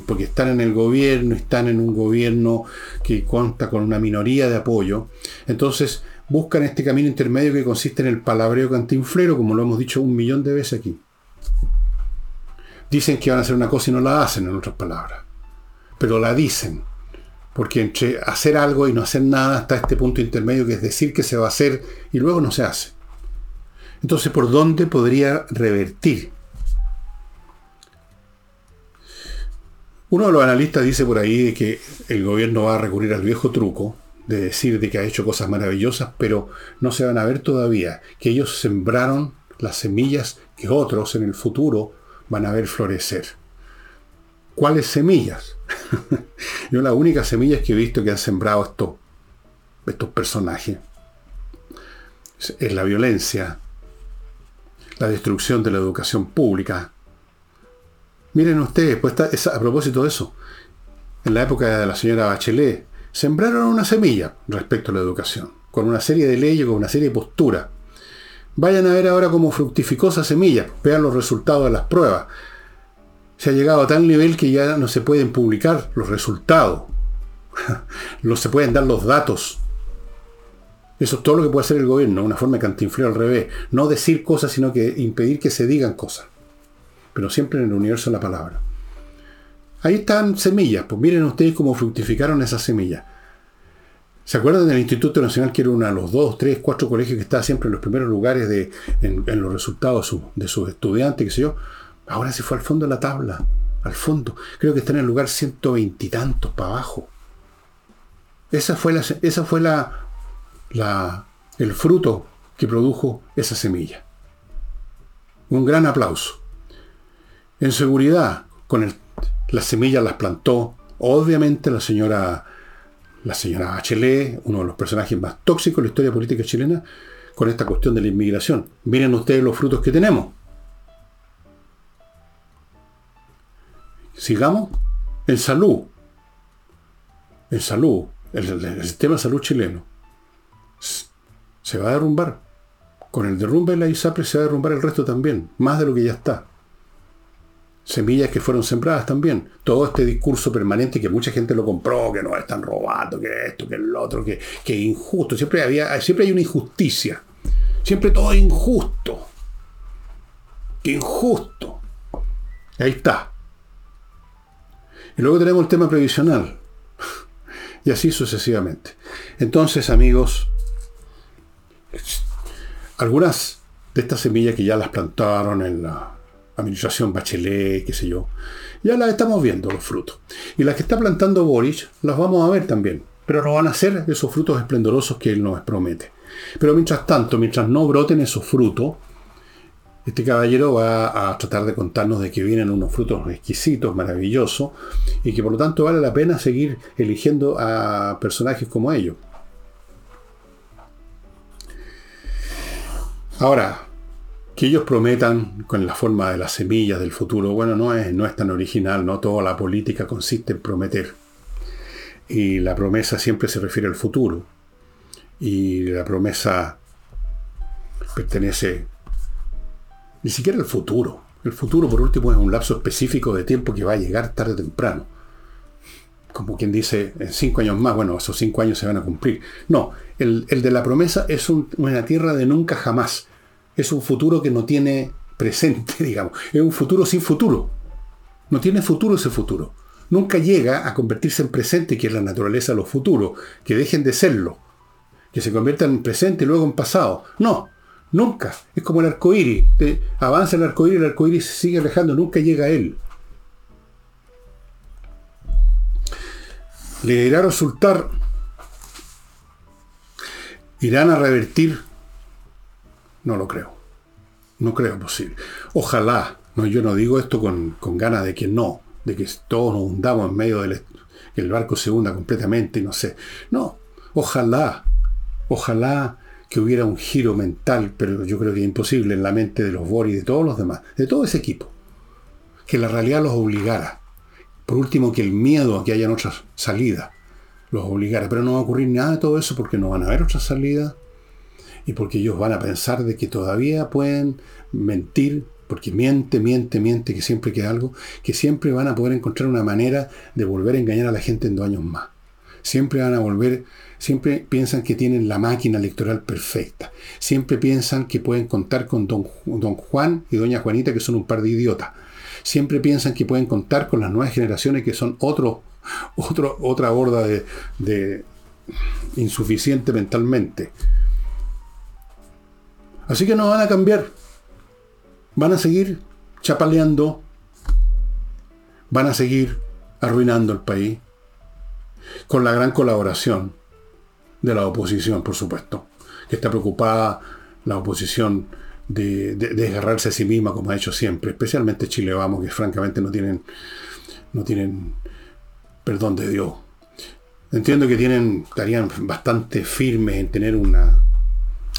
porque están en el gobierno, están en un gobierno que cuenta con una minoría de apoyo, entonces buscan este camino intermedio que consiste en el palabreo cantinflero, como lo hemos dicho un millón de veces aquí. Dicen que van a hacer una cosa y no la hacen, en otras palabras. Pero la dicen. Porque entre hacer algo y no hacer nada está este punto intermedio que es decir que se va a hacer y luego no se hace. Entonces, ¿por dónde podría revertir Uno de los analistas dice por ahí que el gobierno va a recurrir al viejo truco de decir de que ha hecho cosas maravillosas, pero no se van a ver todavía, que ellos sembraron las semillas que otros en el futuro van a ver florecer. ¿Cuáles semillas? Yo las únicas semillas que he visto que han sembrado estos, personajes es la violencia, la destrucción de la educación pública, Miren ustedes, pues a propósito de eso, en la época de la señora Bachelet, sembraron una semilla respecto a la educación, con una serie de leyes, con una serie de posturas. Vayan a ver ahora cómo fructificó esa semilla, vean los resultados de las pruebas. Se ha llegado a tal nivel que ya no se pueden publicar los resultados, no se pueden dar los datos. Eso es todo lo que puede hacer el gobierno, una forma de cantinfleo al revés. No decir cosas, sino que impedir que se digan cosas pero siempre en el universo de la palabra. Ahí están semillas, pues miren ustedes cómo fructificaron esas semillas. ¿Se acuerdan del Instituto Nacional que era uno de los dos, tres, cuatro colegios que estaba siempre en los primeros lugares de, en, los resultados de, sus estudiantes, qué sé yo? Ahora se fue al fondo de la tabla, al fondo. Creo que está en el lugar ciento veintitantos para abajo. Esa fue, la, esa fue la, la, el fruto que produjo esa semilla. Un gran aplauso. En seguridad, con las semillas las plantó, obviamente, la señora, la señora Bachelet, uno de los personajes más tóxicos de la historia política chilena, con esta cuestión de la inmigración. Miren ustedes los frutos que tenemos. Sigamos. En salud. En salud. El, sistema de salud chileno se va a derrumbar. Con el derrumbe de la ISAPRE se va a derrumbar el resto también. Más de lo que ya está semillas que fueron sembradas también. Todo este discurso permanente que mucha gente lo compró, que nos están robando, que esto, que el otro, que, que injusto. Siempre, había, siempre hay una injusticia. Siempre todo es injusto. Qué injusto. Ahí está. Y luego tenemos el tema previsional. Y así sucesivamente. Entonces, amigos, algunas de estas semillas que ya las plantaron en la administración Bachelet, qué sé yo, ya las estamos viendo los frutos. Y las que está plantando Boris, las vamos a ver también. Pero no van a ser esos frutos esplendorosos que él nos promete. Pero mientras tanto, mientras no broten esos frutos, este caballero va a tratar de contarnos de que vienen unos frutos exquisitos, maravillosos, y que por lo tanto vale la pena seguir eligiendo a personajes como ellos. Ahora, que ellos prometan con la forma de las semillas del futuro, bueno, no es, no es tan original, no toda la política consiste en prometer. Y la promesa siempre se refiere al futuro. Y la promesa pertenece ni siquiera al futuro. El futuro, por último, es un lapso específico de tiempo que va a llegar tarde o temprano. Como quien dice, en cinco años más, bueno, esos cinco años se van a cumplir. No, el, de la promesa es una tierra de nunca jamás. Es un futuro que no tiene presente, digamos. Es un futuro sin futuro. No tiene futuro ese futuro. Nunca llega a convertirse en presente, que es la naturaleza de los futuros, que dejen de serlo, que se conviertan en presente y luego en pasado. No, Nunca. Es como el arcoíris. Avanza el arcoíris, el arcoíris se sigue alejando, nunca llega a él. ¿Le irá a resultar? ¿Irán a revertir? No lo creo. No creo posible. Ojalá. No, yo no digo esto con, ganas de que no, de que todos nos hundamos en medio del que el barco se hunda completamente y no sé. No, ojalá, ojalá que hubiera un giro mental, pero yo creo que es imposible en la mente de los Boris y de todos los demás, de todo ese equipo. Que la realidad los obligara. Por último, que el miedo a que hayan otras salidas los obligara. Pero no va a ocurrir nada de todo eso porque no van a haber otras salidas y porque ellos van a pensar de que todavía pueden mentir, porque miente, miente, miente, que siempre queda algo, que siempre van a poder encontrar una manera de volver a engañar a la gente en dos años más. Siempre van a volver Siempre piensan que tienen la máquina electoral perfecta. Siempre piensan que pueden contar con don, don Juan y doña Juanita, que son un par de idiotas. Siempre piensan que pueden contar con las nuevas generaciones, que son otro, otro, otra horda de, de insuficiente mentalmente. Así que no van a cambiar. Van a seguir chapaleando. Van a seguir arruinando el país. Con la gran colaboración de la oposición, por supuesto, que está preocupada la oposición de, desgarrarse a sí misma como ha hecho siempre, especialmente Chile Vamos, que francamente no tienen, no tienen perdón de Dios. Entiendo que tienen, estarían bastante firmes en tener una,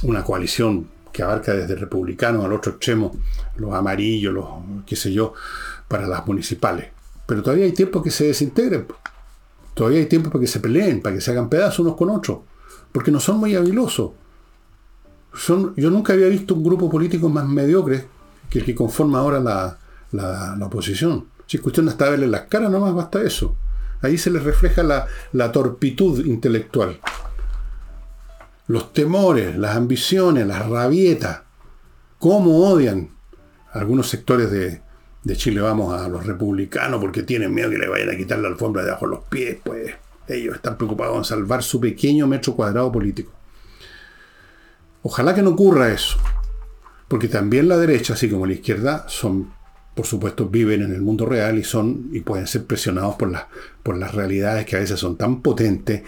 una coalición que abarca desde republicanos al otro extremo, los amarillos, los qué sé yo, para las municipales. Pero todavía hay tiempo que se desintegren. Todavía hay tiempo para que se peleen, para que se hagan pedazos unos con otros porque no son muy habilosos. Son, yo nunca había visto un grupo político más mediocre que el que conforma ahora la, la, oposición. Si es cuestión hasta verle las caras, nomás basta eso. Ahí se les refleja la, la torpitud intelectual. Los temores, las ambiciones, las rabietas. Cómo odian algunos sectores de, de Chile, vamos, a los republicanos porque tienen miedo que le vayan a quitar la alfombra de abajo los pies, pues. Ellos están preocupados en salvar su pequeño metro cuadrado político. Ojalá que no ocurra eso. Porque también la derecha, así como la izquierda, son, por supuesto, viven en el mundo real y son, y pueden ser presionados por, por las realidades que a veces son tan potentes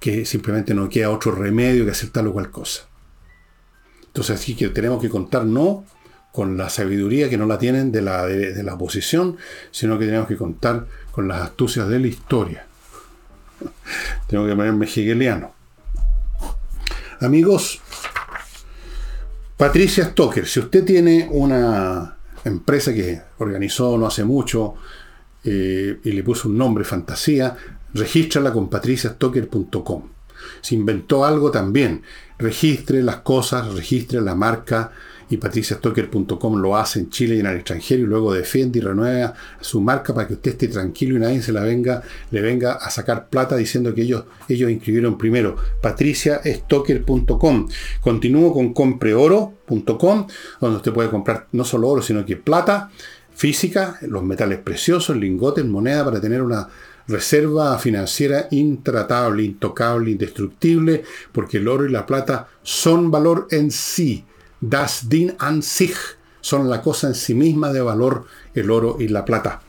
que simplemente no queda otro remedio que hacer tal o cual cosa. Entonces, así que tenemos que contar no con la sabiduría que no la tienen de la, de la oposición, sino que tenemos que contar con las astucias de la historia. Tengo que ponerme hegeliano. Amigos, Patricia Stoker, si usted tiene una empresa que organizó no hace mucho eh, y le puso un nombre fantasía, regístrala con patriciastocker.com. Si inventó algo también, registre las cosas, registre la marca y patriciastocker.com lo hace en Chile y en el extranjero y luego defiende y renueva su marca para que usted esté tranquilo y nadie se la venga, le venga a sacar plata diciendo que ellos, ellos inscribieron primero. patriciastocker.com. Continúo con compreoro.com, donde usted puede comprar no solo oro, sino que plata física, los metales preciosos, lingotes, moneda para tener una reserva financiera intratable, intocable, indestructible, porque el oro y la plata son valor en sí. Das Ding an sich son la cosa en sí misma de valor, el oro y la plata.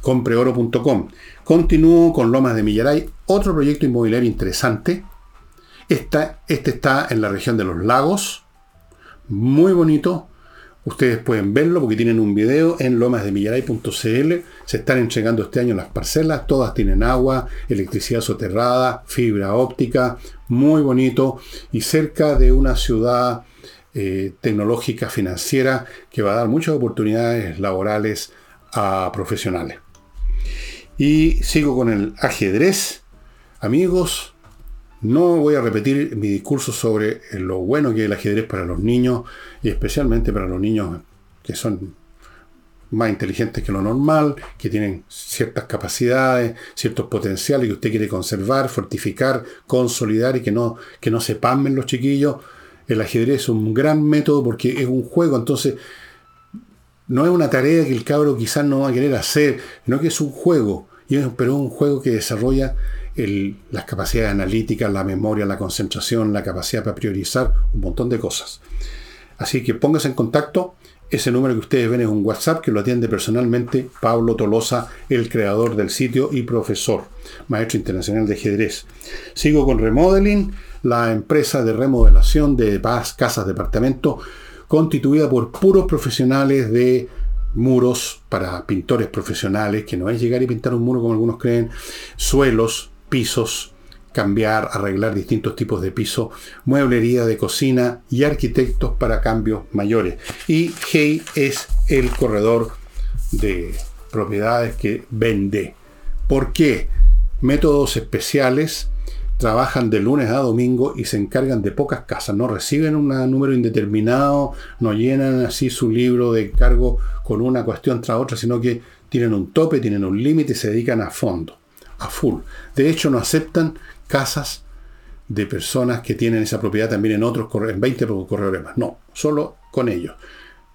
Compreoro.com. Continúo con Lomas de Millaray, otro proyecto inmobiliario interesante. este está en la región de los lagos, muy bonito, Ustedes pueden verlo porque tienen un video en lomasdemillaray.cl. Se están entregando este año las parcelas. Todas tienen agua, electricidad soterrada, fibra óptica. Muy bonito. Y cerca de una ciudad eh, tecnológica financiera que va a dar muchas oportunidades laborales a profesionales. Y sigo con el ajedrez. Amigos, no voy a repetir mi discurso sobre lo bueno que es el ajedrez para los niños y especialmente para los niños que son más inteligentes que lo normal, que tienen ciertas capacidades, ciertos potenciales que usted quiere conservar, fortificar, consolidar y que no, que no se pamen los chiquillos. El ajedrez es un gran método porque es un juego, entonces no es una tarea que el cabro quizás no va a querer hacer, no que es un juego, pero es un juego que desarrolla las capacidades analíticas, la memoria, la concentración, la capacidad para priorizar, un montón de cosas. Así que póngase en contacto. Ese número que ustedes ven es un WhatsApp que lo atiende personalmente Pablo Tolosa, el creador del sitio y profesor, maestro internacional de ajedrez. Sigo con Remodeling, la empresa de remodelación de casas, departamentos, constituida por puros profesionales de muros para pintores profesionales, que no es llegar y pintar un muro como algunos creen, suelos, pisos, cambiar, arreglar distintos tipos de piso, mueblería de cocina y arquitectos para cambios mayores. Y Hey es el corredor de propiedades que vende. ¿Por qué? Métodos especiales trabajan de lunes a domingo y se encargan de pocas casas, no reciben un número indeterminado, no llenan así su libro de cargo con una cuestión tras otra, sino que tienen un tope, tienen un límite y se dedican a fondo a full. De hecho, no aceptan casas de personas que tienen esa propiedad también en otros en 20 corredores más. No, solo con ellos.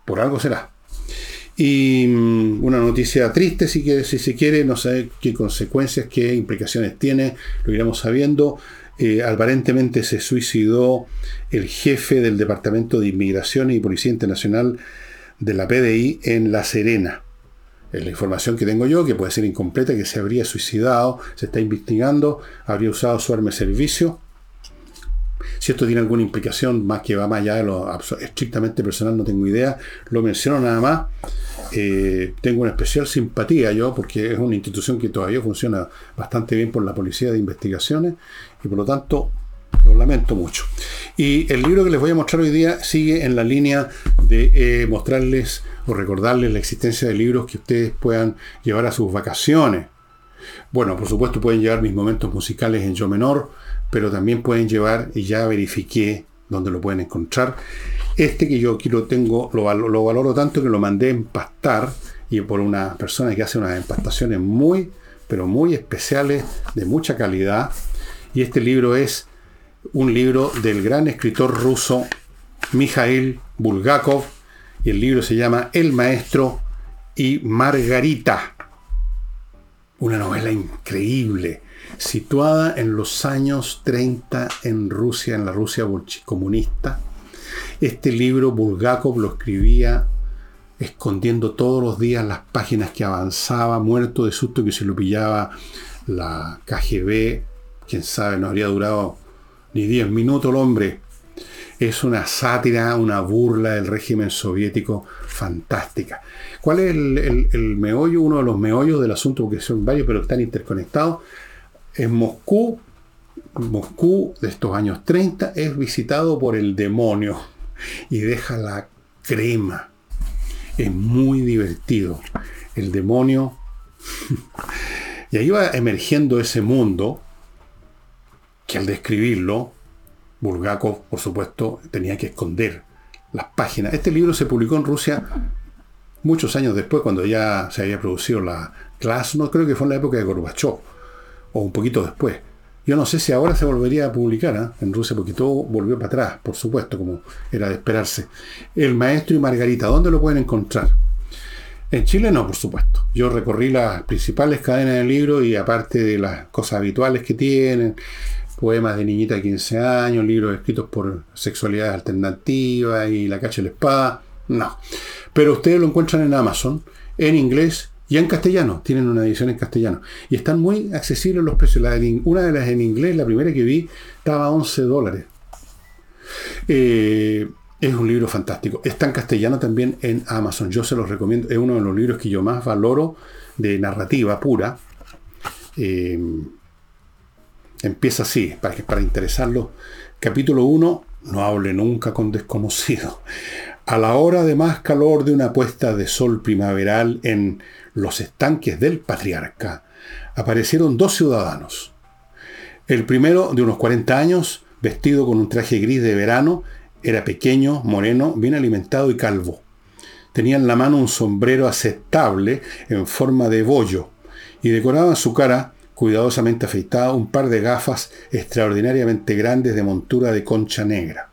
Por algo será. Y mm, una noticia triste, si, que, si se quiere, no sé qué consecuencias, qué implicaciones tiene, lo iremos sabiendo. Eh, aparentemente se suicidó el jefe del Departamento de Inmigración y Policía Internacional de la PDI en La Serena la información que tengo yo, que puede ser incompleta, que se habría suicidado, se está investigando, habría usado su arma de servicio. Si esto tiene alguna implicación más que va más allá de lo estrictamente personal, no tengo idea. Lo menciono nada más. Eh, tengo una especial simpatía yo, porque es una institución que todavía funciona bastante bien por la Policía de Investigaciones y por lo tanto lo lamento mucho. Y el libro que les voy a mostrar hoy día sigue en la línea de eh, mostrarles o recordarles la existencia de libros que ustedes puedan llevar a sus vacaciones. Bueno, por supuesto pueden llevar mis momentos musicales en yo menor, pero también pueden llevar, y ya verifiqué dónde lo pueden encontrar, este que yo aquí lo tengo, lo, lo valoro tanto que lo mandé a empastar y por una persona que hace unas empastaciones muy, pero muy especiales, de mucha calidad. Y este libro es un libro del gran escritor ruso Mikhail Bulgakov, y el libro se llama El Maestro y Margarita. Una novela increíble, situada en los años 30 en Rusia, en la Rusia comunista. Este libro Bulgakov lo escribía escondiendo todos los días las páginas que avanzaba, muerto de susto que se lo pillaba la KGB. Quién sabe, no habría durado ni 10 minutos el hombre es una sátira, una burla del régimen soviético fantástica. ¿Cuál es el, meollo? Uno de los meollos del asunto, porque son varios, pero están interconectados. En Moscú, Moscú de estos años 30 es visitado por el demonio y deja la crema. Es muy divertido. El demonio. y ahí va emergiendo ese mundo que al describirlo Bulgakov, por supuesto, tenía que esconder las páginas. Este libro se publicó en Rusia muchos años después, cuando ya se había producido la no creo que fue en la época de Gorbachev, o un poquito después. Yo no sé si ahora se volvería a publicar ¿eh? en Rusia, porque todo volvió para atrás, por supuesto, como era de esperarse. El maestro y Margarita, ¿dónde lo pueden encontrar? En Chile no, por supuesto. Yo recorrí las principales cadenas del libro y aparte de las cosas habituales que tienen, poemas de niñita de 15 años, libros escritos por sexualidades alternativas y la cacha de la espada, no. Pero ustedes lo encuentran en Amazon, en inglés y en castellano. Tienen una edición en castellano. Y están muy accesibles los precios. una de las en inglés, la primera que vi, estaba a 11 dólares. Eh, es un libro fantástico. Está en castellano también en Amazon. Yo se los recomiendo. Es uno de los libros que yo más valoro de narrativa pura. Eh, empieza así, para, para interesarlo. Capítulo 1. No hable nunca con desconocidos. A la hora de más calor de una puesta de sol primaveral en los estanques del patriarca, aparecieron dos ciudadanos. El primero, de unos 40 años, vestido con un traje gris de verano, era pequeño, moreno, bien alimentado y calvo. Tenía en la mano un sombrero aceptable en forma de bollo y decoraba su cara, cuidadosamente afeitada, un par de gafas extraordinariamente grandes de montura de concha negra.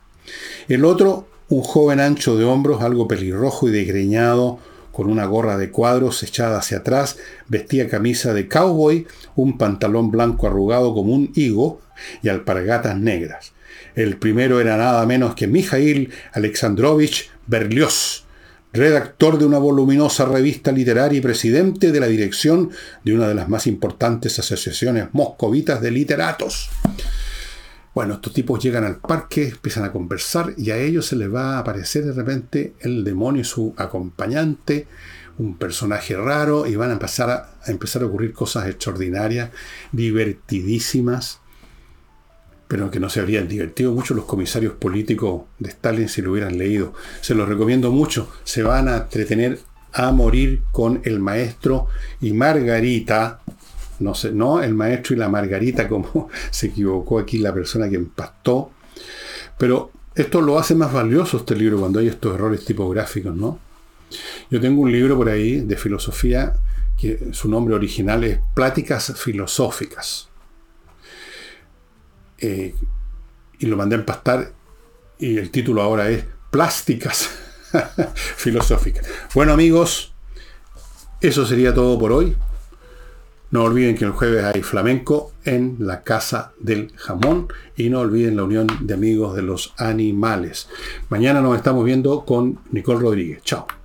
El otro, un joven ancho de hombros, algo pelirrojo y desgreñado, con una gorra de cuadros echada hacia atrás, vestía camisa de cowboy, un pantalón blanco arrugado como un higo y alpargatas negras. El primero era nada menos que Mijail Alexandrovich Berlioz, redactor de una voluminosa revista literaria y presidente de la dirección de una de las más importantes asociaciones moscovitas de literatos. Bueno, estos tipos llegan al parque, empiezan a conversar y a ellos se les va a aparecer de repente el demonio y su acompañante, un personaje raro, y van a empezar a, a empezar a ocurrir cosas extraordinarias, divertidísimas pero que no se habrían divertido mucho los comisarios políticos de Stalin si lo hubieran leído. Se los recomiendo mucho. Se van a entretener a morir con el maestro y Margarita. No sé, no el maestro y la Margarita, como se equivocó aquí la persona que empastó. Pero esto lo hace más valioso este libro cuando hay estos errores tipográficos, ¿no? Yo tengo un libro por ahí de filosofía que su nombre original es Pláticas Filosóficas eh, y lo mandé a empastar y el título ahora es Plásticas Filosóficas. Bueno amigos, eso sería todo por hoy. No olviden que el jueves hay flamenco en la Casa del Jamón y no olviden la Unión de Amigos de los Animales. Mañana nos estamos viendo con Nicole Rodríguez. Chao.